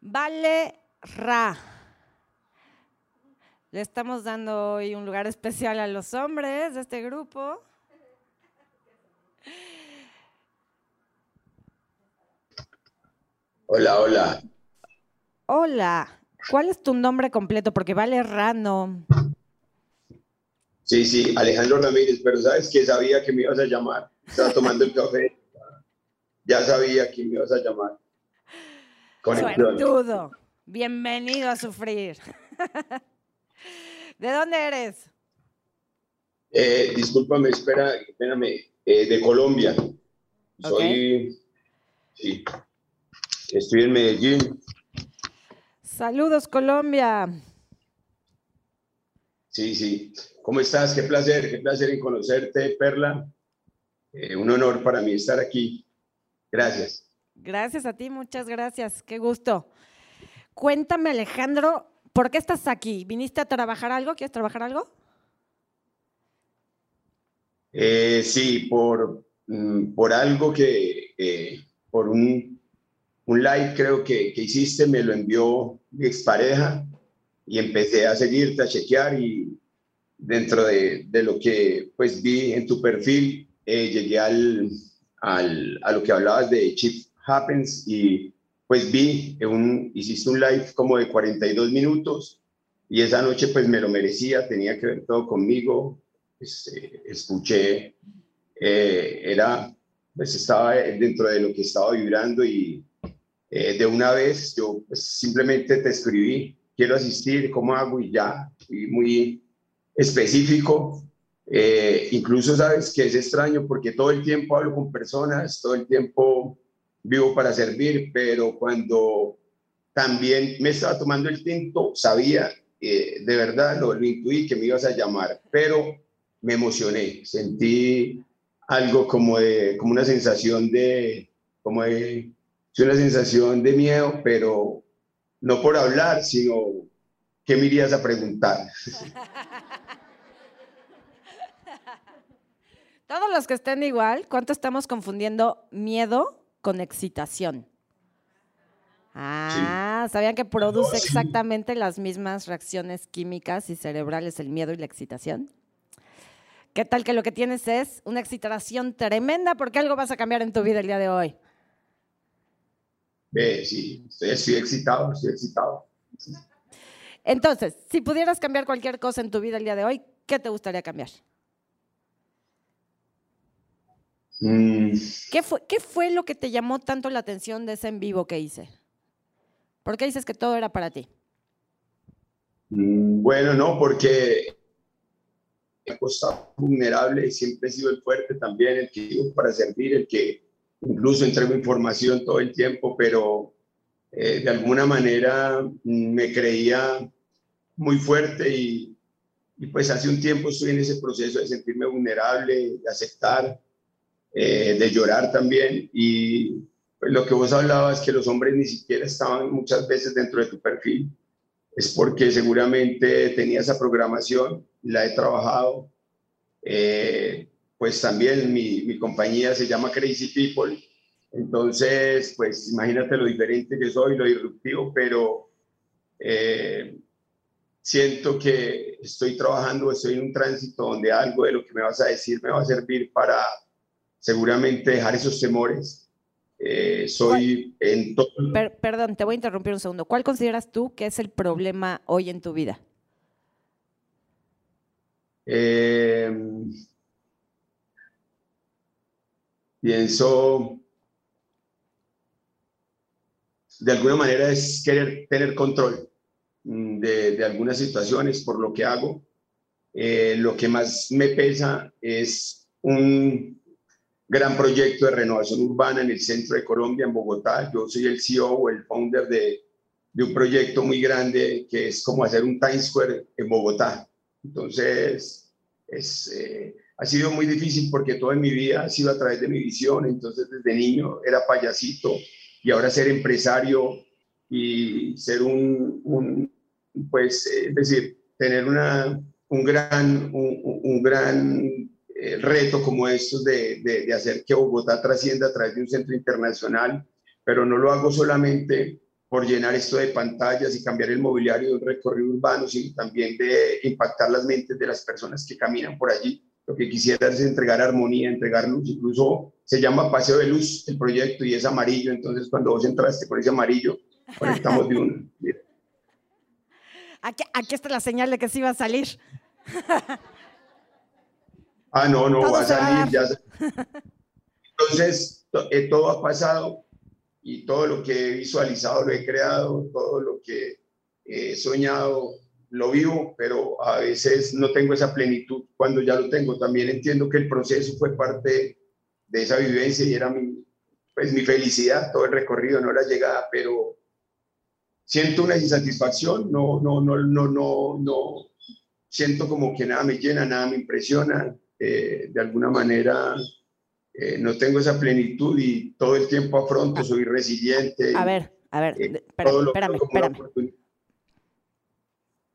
Vale Ra. Le estamos dando hoy un lugar especial a los hombres de este grupo. Hola, hola. Hola. ¿Cuál es tu nombre completo? Porque vale Rano. Sí, sí, Alejandro Ramírez, pero sabes que sabía que me ibas a llamar. Estaba tomando el café. Ya sabía que me ibas a llamar. Suertudo. Bienvenido a sufrir. ¿De dónde eres? Eh, discúlpame, espera, espérame. Eh, de Colombia. Soy. Sí. Estoy en Medellín. Saludos, Colombia. Sí, sí. ¿Cómo estás? Qué placer, qué placer en conocerte, Perla. Eh, un honor para mí estar aquí. Gracias. Gracias a ti, muchas gracias. Qué gusto. Cuéntame, Alejandro, ¿por qué estás aquí? ¿Viniste a trabajar algo? ¿Quieres trabajar algo? Eh, sí, por, mm, por algo que, eh, por un, un like creo que, que, hiciste, me lo envió mi expareja y empecé a seguirte, a chequear y dentro de, de lo que pues vi en tu perfil, eh, llegué al, al, a lo que hablabas de Chief Happens y pues vi, un, hiciste un live como de 42 minutos y esa noche pues me lo merecía, tenía que ver todo conmigo, pues, eh, escuché, eh, era, pues estaba dentro de lo que estaba vibrando y eh, de una vez yo pues, simplemente te escribí, quiero asistir, ¿cómo hago? Y ya, fui muy específico. incluso sabes que es extraño porque todo el tiempo hablo con personas, todo el tiempo vivo para servir, pero cuando también me estaba tomando el tinto, sabía, de verdad, lo, lo intuí que me ibas a llamar, pero me emocioné, sentí algo como de, como una sensación de, como de, una sensación de miedo, pero no por hablar, sino ¿qué me irías a preguntar? Todos los que estén igual, ¿cuánto estamos confundiendo miedo con excitación. Ah, ¿sabían que produce exactamente las mismas reacciones químicas y cerebrales el miedo y la excitación? ¿Qué tal que lo que tienes es una excitación tremenda porque algo vas a cambiar en tu vida el día de hoy? sí, estoy, excitado, estoy excitado. Entonces, si pudieras cambiar cualquier cosa en tu vida el día de hoy, ¿qué te gustaría cambiar? Mm. ¿Qué, fue, ¿Qué fue lo que te llamó tanto la atención de ese en vivo que hice? ¿Por qué dices que todo era para ti? Mm, bueno, no, porque he costado vulnerable, siempre he sido el fuerte también, el que digo para servir, el que incluso entrego información todo el tiempo, pero eh, de alguna manera mm, me creía muy fuerte y, y, pues hace un tiempo estoy en ese proceso de sentirme vulnerable, de aceptar eh, de llorar también. Y pues, lo que vos hablabas, que los hombres ni siquiera estaban muchas veces dentro de tu perfil, es porque seguramente tenía esa programación, la he trabajado. Eh, pues también mi, mi, compañía se llama Crazy People. Entonces, pues imagínate lo diferente que soy, lo disruptivo, pero eh, siento que estoy trabajando, estoy en un tránsito donde algo de lo que me vas a decir me va a servir para seguramente dejar esos temores. Eh, soy en todo. perdón, te voy a interrumpir un segundo. ¿Cuál consideras tú que es el problema hoy en tu vida? Eh, pienso, de alguna manera es querer tener control mm, de, de algunas situaciones por lo que hago. Eh, lo que más me pesa es un, gran proyecto de renovación urbana en el centro de Colombia, en Bogotá. Yo soy el CEO o el founder de, un proyecto muy grande que es como hacer un Times Square en Bogotá. Entonces, es, eh, ha sido muy difícil porque toda mi vida ha sido a través de mi visión. Entonces, desde niño era payasito y ahora ser empresario y ser un, pues, es decir, tener una, un gran, un, gran eh, reto como estos de, de, hacer que Bogotá trascienda a través de un centro internacional, pero no lo hago solamente por llenar esto de pantallas y cambiar el mobiliario de un recorrido urbano, sino también de impactar las mentes de las personas que caminan por allí. Lo que quisiera es entregar armonía, entregar luz, incluso se llama Paseo de Luz el proyecto y es amarillo, entonces cuando vos entraste con ese amarillo, conectamos de un... Aquí, está la señal de que sí va a salir. ah, no, no, va a salir. Ya. Entonces, eh, todo ha pasado y todo lo que he visualizado lo he creado, todo lo que he soñado lo vivo, pero a veces no tengo esa plenitud cuando ya lo tengo. También entiendo que el proceso fue parte de esa vivencia y era mi, pues, mi felicidad, todo el recorrido, no la llegada, pero siento una insatisfacción, no, no, no, no, no, no, siento como que nada me llena, nada me impresiona, eh, de alguna manera eh, no tengo esa plenitud y todo el tiempo afronto, soy resiliente. A ver, a ver, eh, espérame, espérame.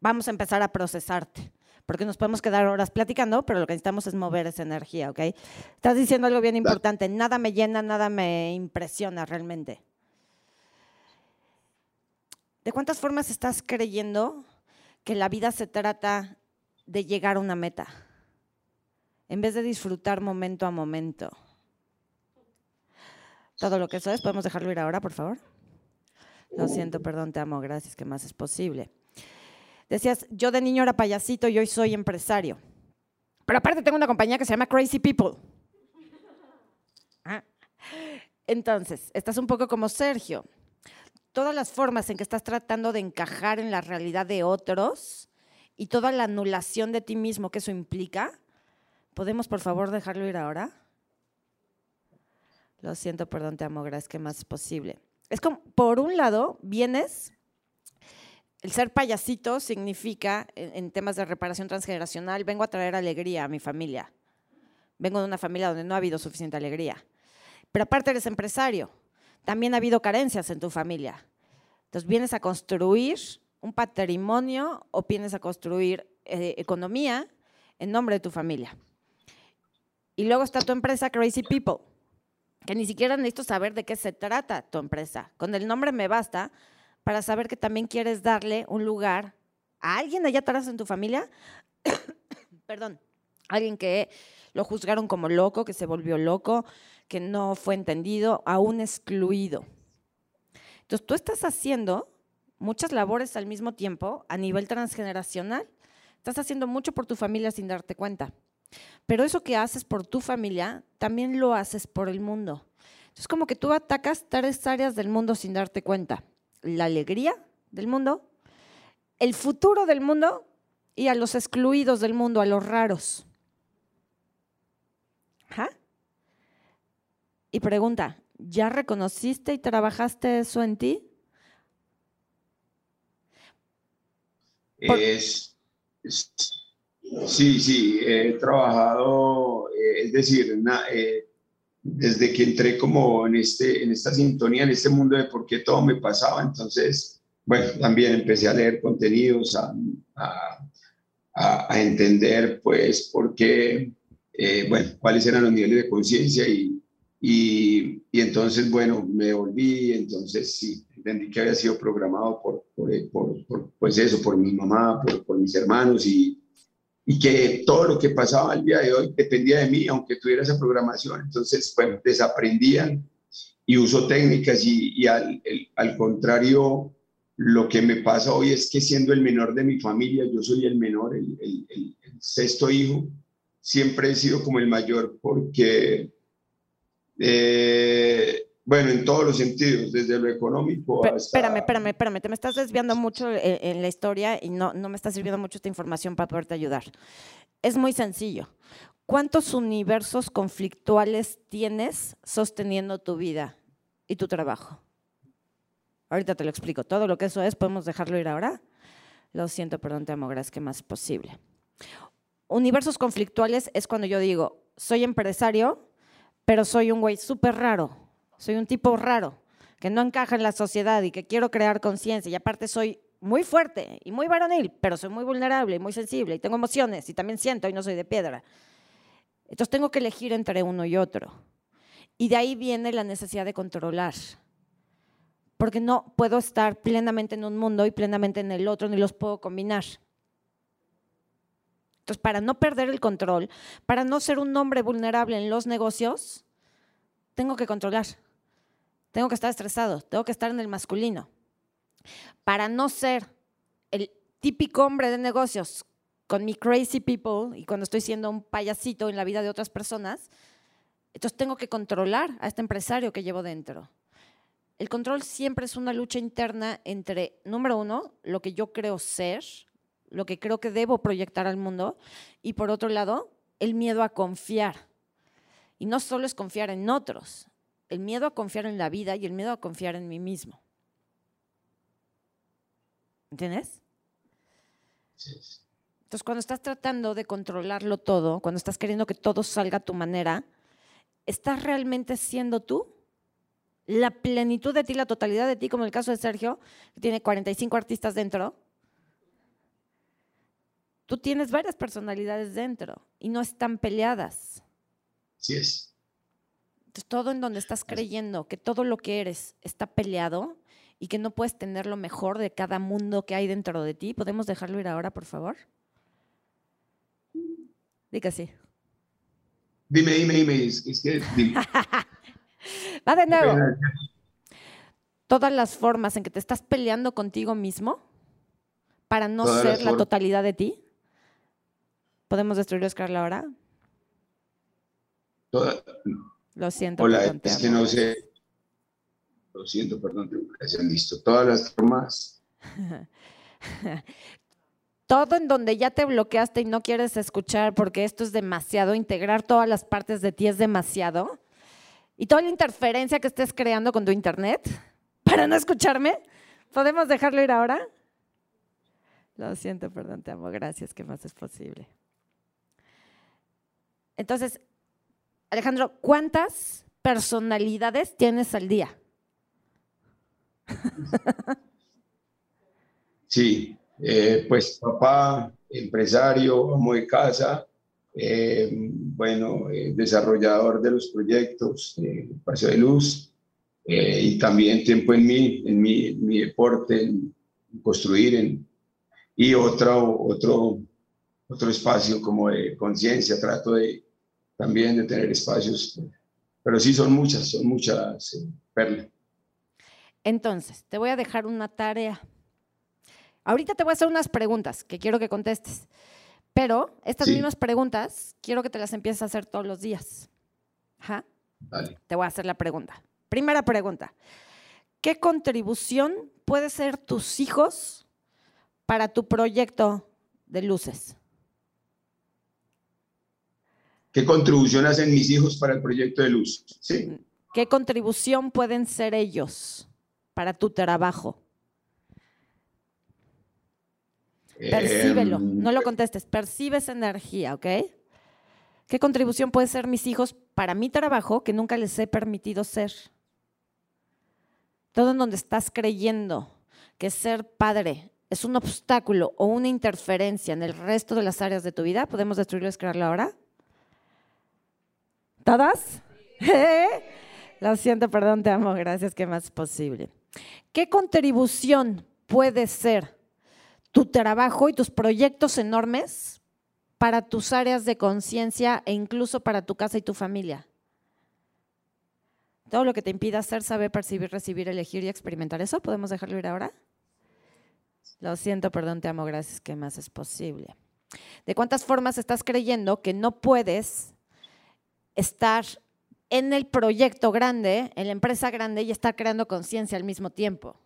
Vamos a empezar a procesarte, porque nos podemos quedar horas platicando, pero lo que necesitamos es mover esa energía, ¿ok? Estás diciendo algo bien importante, nada me llena, nada me impresiona realmente. ¿De cuántas formas estás creyendo que la vida se trata de llegar a una meta? En vez de disfrutar momento a momento todo lo que eso es. ¿Podemos dejarlo ir ahora, por favor? Lo siento, perdón, te amo, gracias, que más es posible. Decías, yo de niño era payasito y hoy soy empresario. Pero aparte tengo una compañía que se llama Crazy People. Ah. Entonces, estás un poco como Sergio. Todas las formas en que estás tratando de encajar en la realidad de otros y toda la anulación de ti mismo que eso implica, ¿podemos por favor dejarlo ir ahora? Lo siento, perdón, te amo, gracias, que más es posible. Es como, por un lado, vienes, el ser payasito significa, en, temas de reparación transgeneracional, vengo a traer alegría a mi familia. Vengo de una familia donde no ha habido suficiente alegría. Pero aparte eres empresario, también ha habido carencias en tu familia. Entonces vienes a construir un patrimonio o vienes a construir eh, economía en nombre de tu familia. Y luego está tu empresa Crazy People que ni siquiera necesito saber de qué se trata tu empresa. Con el nombre me basta para saber que también quieres darle un lugar a alguien allá atrás en tu familia, perdón, alguien que lo juzgaron como loco, que se volvió loco, que no fue entendido, aún excluido. Entonces tú estás haciendo muchas labores al mismo tiempo a nivel transgeneracional. Estás haciendo mucho por tu familia sin darte cuenta. Pero eso que haces por tu familia, también lo haces por el mundo. Es como que tú atacas tres áreas del mundo sin darte cuenta. La alegría del mundo, el futuro del mundo y a los excluidos del mundo, a los raros. Y pregunta, ¿ya reconociste y trabajaste eso en ti? es, Sí, sí, he trabajado, eh, es decir, eh, desde que entré como en, este, en esta sintonía, en este mundo de por qué todo me pasaba, entonces, bueno, también empecé a leer contenidos, a, entender, pues, por qué, eh, bueno, cuáles eran los niveles de conciencia y, y, y, entonces, bueno, me volví, entonces sí, entendí que había sido programado por, por, por, pues eso, por mi mamá, por, por mis hermanos y y que todo lo que pasaba el día de hoy dependía de mí, aunque tuviera esa programación. Entonces, bueno, desaprendían y uso técnicas y, al, al, contrario, lo que me pasa hoy es que siendo el menor de mi familia, yo soy el menor, el, el, sexto hijo, siempre he sido como el mayor porque eh, bueno, en todos los sentidos, desde lo económico hasta... Espérame, espérame, espérame, te me estás desviando mucho en, la historia y no, no me está sirviendo mucho esta información para poderte ayudar. Es muy sencillo. ¿Cuántos universos conflictuales tienes sosteniendo tu vida y tu trabajo? Ahorita te lo explico. Todo lo que eso es, ¿podemos dejarlo ir ahora? Lo siento, perdón, te amo, gracias, que más posible. Universos conflictuales es cuando yo digo, soy empresario, pero soy un güey súper raro soy un tipo raro, que no encaja en la sociedad y que quiero crear conciencia. Y aparte soy muy fuerte y muy varonil, pero soy muy vulnerable y muy sensible y tengo emociones y también siento y no soy de piedra. Entonces tengo que elegir entre uno y otro. Y de ahí viene la necesidad de controlar. porque no puedo estar plenamente en un mundo y plenamente en el otro, ni los puedo combinar. Entonces, para no perder el control, para no ser un hombre vulnerable en los negocios, tengo que controlar. Tengo que estar estresado, tengo que estar en el masculino. Para no ser el típico hombre de negocios con mi crazy people y cuando estoy siendo un payasito en la vida de otras personas, entonces tengo que controlar a este empresario que llevo dentro. El control siempre es una lucha interna entre, número uno, lo que yo creo ser, lo que creo que debo proyectar al mundo, y por otro lado, el miedo a confiar. Y no solo es confiar en otros, el miedo a confiar en la vida y el miedo a confiar en mí mismo. ¿Entiendes? Entonces, cuando estás tratando de controlarlo todo, cuando estás queriendo que todo salga a tu manera, ¿estás realmente siendo tú? La plenitud de ti, la totalidad de ti, como el caso de Sergio, que tiene 45 artistas dentro. Tú tienes varias personalidades dentro y no están peleadas. Sí es. Entonces, todo en donde estás creyendo que todo lo que eres está peleado y que no puedes tener lo mejor de cada mundo que hay dentro de ti. ¿Podemos dejarlo ir ahora, por favor? Diga sí. Dime, dime, dime. Es, que, Va de nuevo. Todas las formas en que te estás peleando contigo mismo para no ser la totalidad de ti. ¿Podemos destruir Oscar ahora? Lo siento. Hola, es que no sé. Lo siento, perdón, tengo que listo. Todas las formas. Todo en donde ya te bloqueaste y no quieres escuchar porque esto es demasiado, integrar todas las partes de ti es demasiado. Y toda la interferencia que estés creando con tu internet para no escucharme, ¿podemos dejarlo ir ahora? Lo siento, perdón, te amo, gracias, ¿qué más es posible? Entonces, Alejandro, ¿cuántas personalidades tienes al día? Sí, eh, pues papá, empresario, amo de casa, eh, bueno, eh, desarrollador de los proyectos, Paseo de Luz, y también tiempo en mí, en mi, mi deporte, en construir, en, y otro, otro, otro espacio como de conciencia, trato de también de tener espacios, pero sí son muchas, son muchas, perlas. Entonces, te voy a dejar una tarea. Ahorita te voy a hacer unas preguntas que quiero que contestes, pero estas mismas preguntas quiero que te las empieces a hacer todos los días. Te voy a hacer la pregunta. Primera pregunta. ¿Qué contribución puede ser tus hijos para tu proyecto de luces? ¿Qué contribución hacen mis hijos para el proyecto de luz? ¿Sí? ¿Qué contribución pueden ser ellos? para tu trabajo? Percíbelo, em, no lo contestes, percibes energía, ¿ok? ¿Qué contribución puede ser mis hijos para mi trabajo que nunca les he permitido ser? Todo en donde estás creyendo que ser padre es un obstáculo o una interferencia en el resto de las áreas de tu vida, ¿podemos destruirlo y crearlo ahora? ¿Todas? ¿Eh? Lo siento, perdón, te amo, gracias, ¿qué más es posible? ¿Qué contribución puede ser tu trabajo y tus proyectos enormes para tus áreas de conciencia e incluso para tu casa y tu familia? Todo lo que te impida hacer, saber, percibir, recibir, elegir y experimentar eso, ¿podemos dejarlo ir ahora? Lo siento, perdón, te amo, gracias, ¿qué más es posible? ¿De cuántas formas estás creyendo que no puedes estar en el proyecto grande, en la empresa grande y estar creando conciencia al mismo tiempo.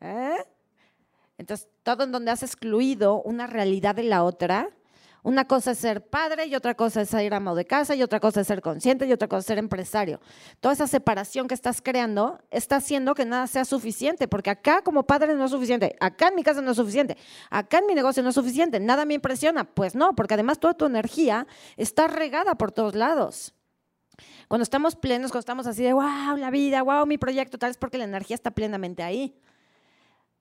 ¿Eh? Entonces, todo en donde has excluido una realidad de la otra, una cosa es ser padre y otra cosa es ser amo de casa y otra cosa es ser consciente y otra cosa es ser empresario. Toda esa separación que estás creando está haciendo que nada sea suficiente, porque acá como padre no es suficiente, acá en mi casa no es suficiente, acá en mi negocio no es suficiente, nada me impresiona. Pues no, porque además toda tu energía está regada por todos lados. Cuando estamos plenos, cuando estamos así de, wow, la vida, wow, mi proyecto, tal es porque la energía está plenamente ahí.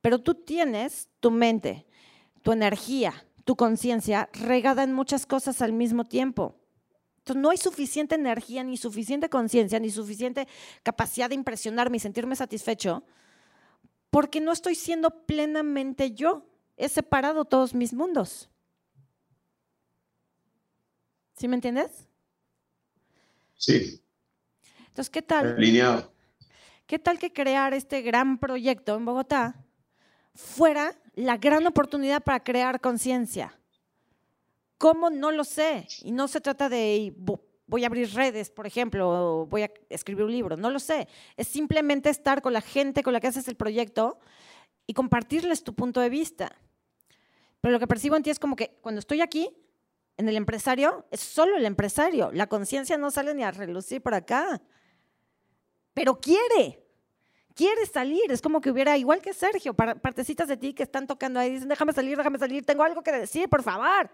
Pero tú tienes tu mente, tu energía, tu conciencia regada en muchas cosas al mismo tiempo. Entonces, no hay suficiente energía, ni suficiente conciencia, ni suficiente capacidad de impresionarme y sentirme satisfecho, porque no estoy siendo plenamente yo. He separado todos mis mundos. ¿Sí me entiendes? Sí. Entonces, ¿qué tal? Alineado. ¿Qué tal que crear este gran proyecto en Bogotá fuera la gran oportunidad para crear conciencia? ¿Cómo? No lo sé. Y no se trata de voy a abrir redes, por ejemplo, o voy a escribir un libro. No lo sé. Es simplemente estar con la gente con la que haces el proyecto y compartirles tu punto de vista. Pero lo que percibo en ti es como que cuando estoy aquí, en el empresario, es solo el empresario. La conciencia no sale ni a relucir por acá pero quiere, quiere salir. Es como que hubiera, igual que Sergio, partecitas de ti que están tocando ahí, dicen, déjame salir, déjame salir, tengo algo que decir, por favor.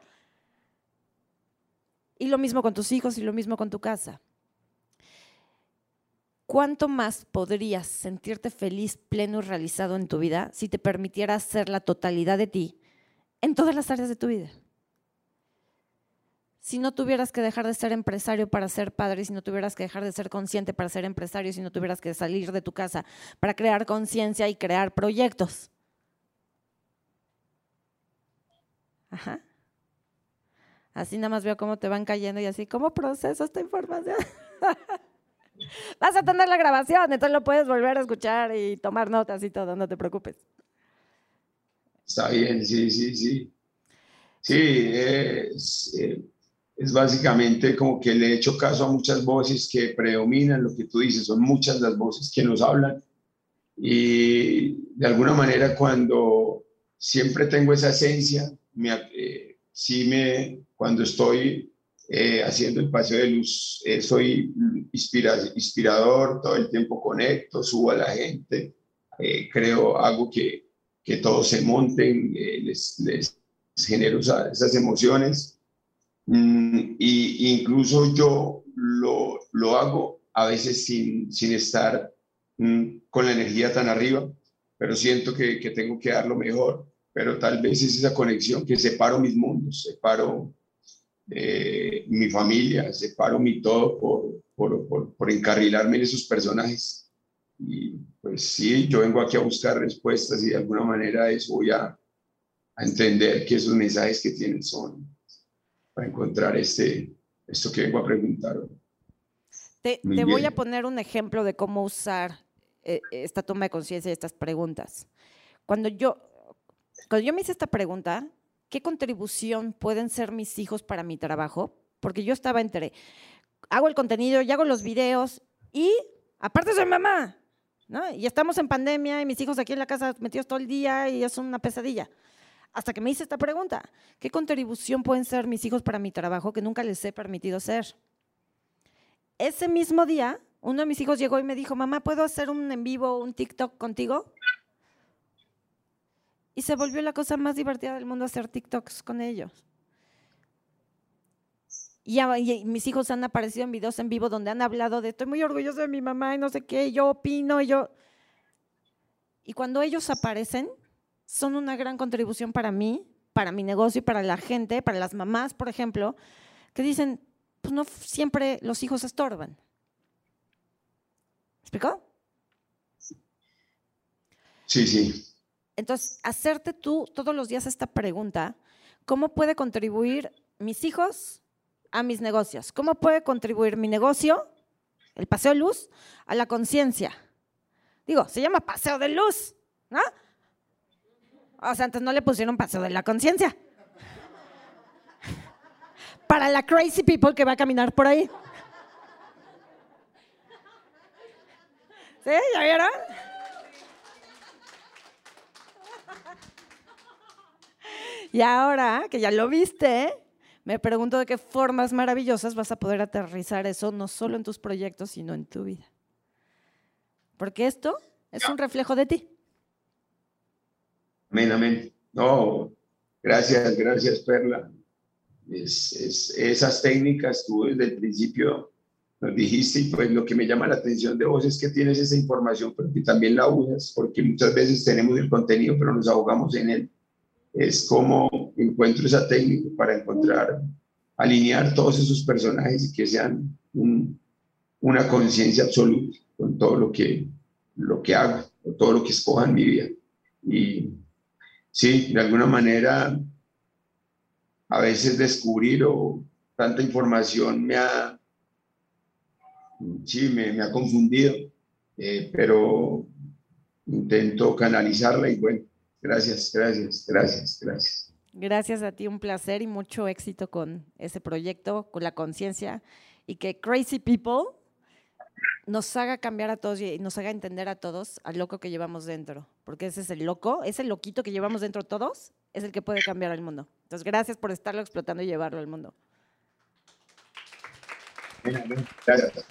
Y lo mismo con tus hijos y lo mismo con tu casa. ¿Cuánto más podrías sentirte feliz, pleno y realizado en tu vida si te permitieras ser la totalidad de ti en todas las áreas de tu vida? Si no tuvieras que dejar de ser empresario para ser padre, si no tuvieras que dejar de ser consciente para ser empresario, si no tuvieras que salir de tu casa para crear conciencia y crear proyectos. Ajá. Así nada más veo cómo te van cayendo y así, ¿cómo proceso esta información? Vas a tener la grabación, entonces lo puedes volver a escuchar y tomar notas y todo, no te preocupes. Está bien, sí, sí, sí. Sí, es, eh, es básicamente como que le he hecho caso a muchas voces que predominan, lo que tú dices, son muchas las voces que nos hablan. Y de alguna manera cuando siempre tengo esa esencia, me, eh, me, cuando estoy eh, haciendo el paseo de luz, eh, soy inspirador, todo el tiempo conecto, subo a la gente, creo, hago que, que todos se monten, les, les genero esas emociones Mm, y incluso yo lo, lo hago a veces sin, sin estar mm, con la energía tan arriba, pero siento que, que, tengo que dar lo mejor, pero tal vez es esa conexión que separo mis mundos, separo eh, mi familia, separo mi todo por, por, por, por encarrilarme en esos personajes. Y pues sí, yo vengo aquí a buscar respuestas y de alguna manera eso voy a, a entender que esos mensajes que tienen son, para encontrar este, esto que vengo a preguntar. Te, te voy a poner un ejemplo de cómo usar eh, esta toma de conciencia y estas preguntas. Cuando yo, cuando yo me hice esta pregunta, ¿qué contribución pueden ser mis hijos para mi trabajo? Porque yo estaba entre, hago el contenido y hago los videos y aparte soy mamá, ¿no? Y estamos en pandemia y mis hijos aquí en la casa metidos todo el día y es una pesadilla hasta que me hice esta pregunta. ¿Qué contribución pueden ser mis hijos para mi trabajo que nunca les he permitido ser? Ese mismo día, uno de mis hijos llegó y me dijo, mamá, ¿puedo hacer un en vivo, un TikTok contigo? Y se volvió la cosa más divertida del mundo hacer TikToks con ellos. Y, y, mis hijos han aparecido en videos en vivo donde han hablado de estoy muy orgulloso de mi mamá y no sé qué, yo opino, y yo... Y cuando ellos aparecen, son una gran contribución para mí, para mi negocio y para la gente, para las mamás, por ejemplo, que dicen, pues no siempre los hijos estorban. ¿Explicó? Sí, sí. Entonces, hacerte tú todos los días esta pregunta, ¿cómo puede contribuir mis hijos a mis negocios? ¿Cómo puede contribuir mi negocio, el paseo de luz, a la conciencia? Digo, se llama paseo de luz, ¿no? O sea, antes no le pusieron paso de la conciencia. Para la crazy people que va a caminar por ahí. ¿Sí? ¿Ya vieron? Y ahora que ya lo viste, me pregunto de qué formas maravillosas vas a poder aterrizar eso, no solo en tus proyectos, sino en tu vida. Porque esto es un reflejo de ti. Amén, amén. No, gracias, gracias, Perla. Es, esas técnicas tú desde el principio nos dijiste y pues lo que me llama la atención de vos es que tienes esa información, pero que también la usas, porque muchas veces tenemos el contenido, pero nos ahogamos en él. Es como encuentro esa técnica para encontrar alinear todos esos personajes y que sean una conciencia absoluta con todo lo que, lo que hago, con todo lo que escoja en mi vida. Y sí, de alguna manera, a veces descubrir o tanta información me ha, sí, me, ha confundido, eh, pero intento canalizarla y bueno, gracias, gracias, gracias, gracias. Gracias a ti, un placer y mucho éxito con ese proyecto, con la conciencia y que Crazy People nos haga cambiar a todos y nos haga entender a todos al loco que llevamos dentro, porque ese es el loco, ese loquito que llevamos dentro todos, es el que puede cambiar al mundo. Entonces, gracias por estarlo explotando y llevarlo al mundo. Gracias.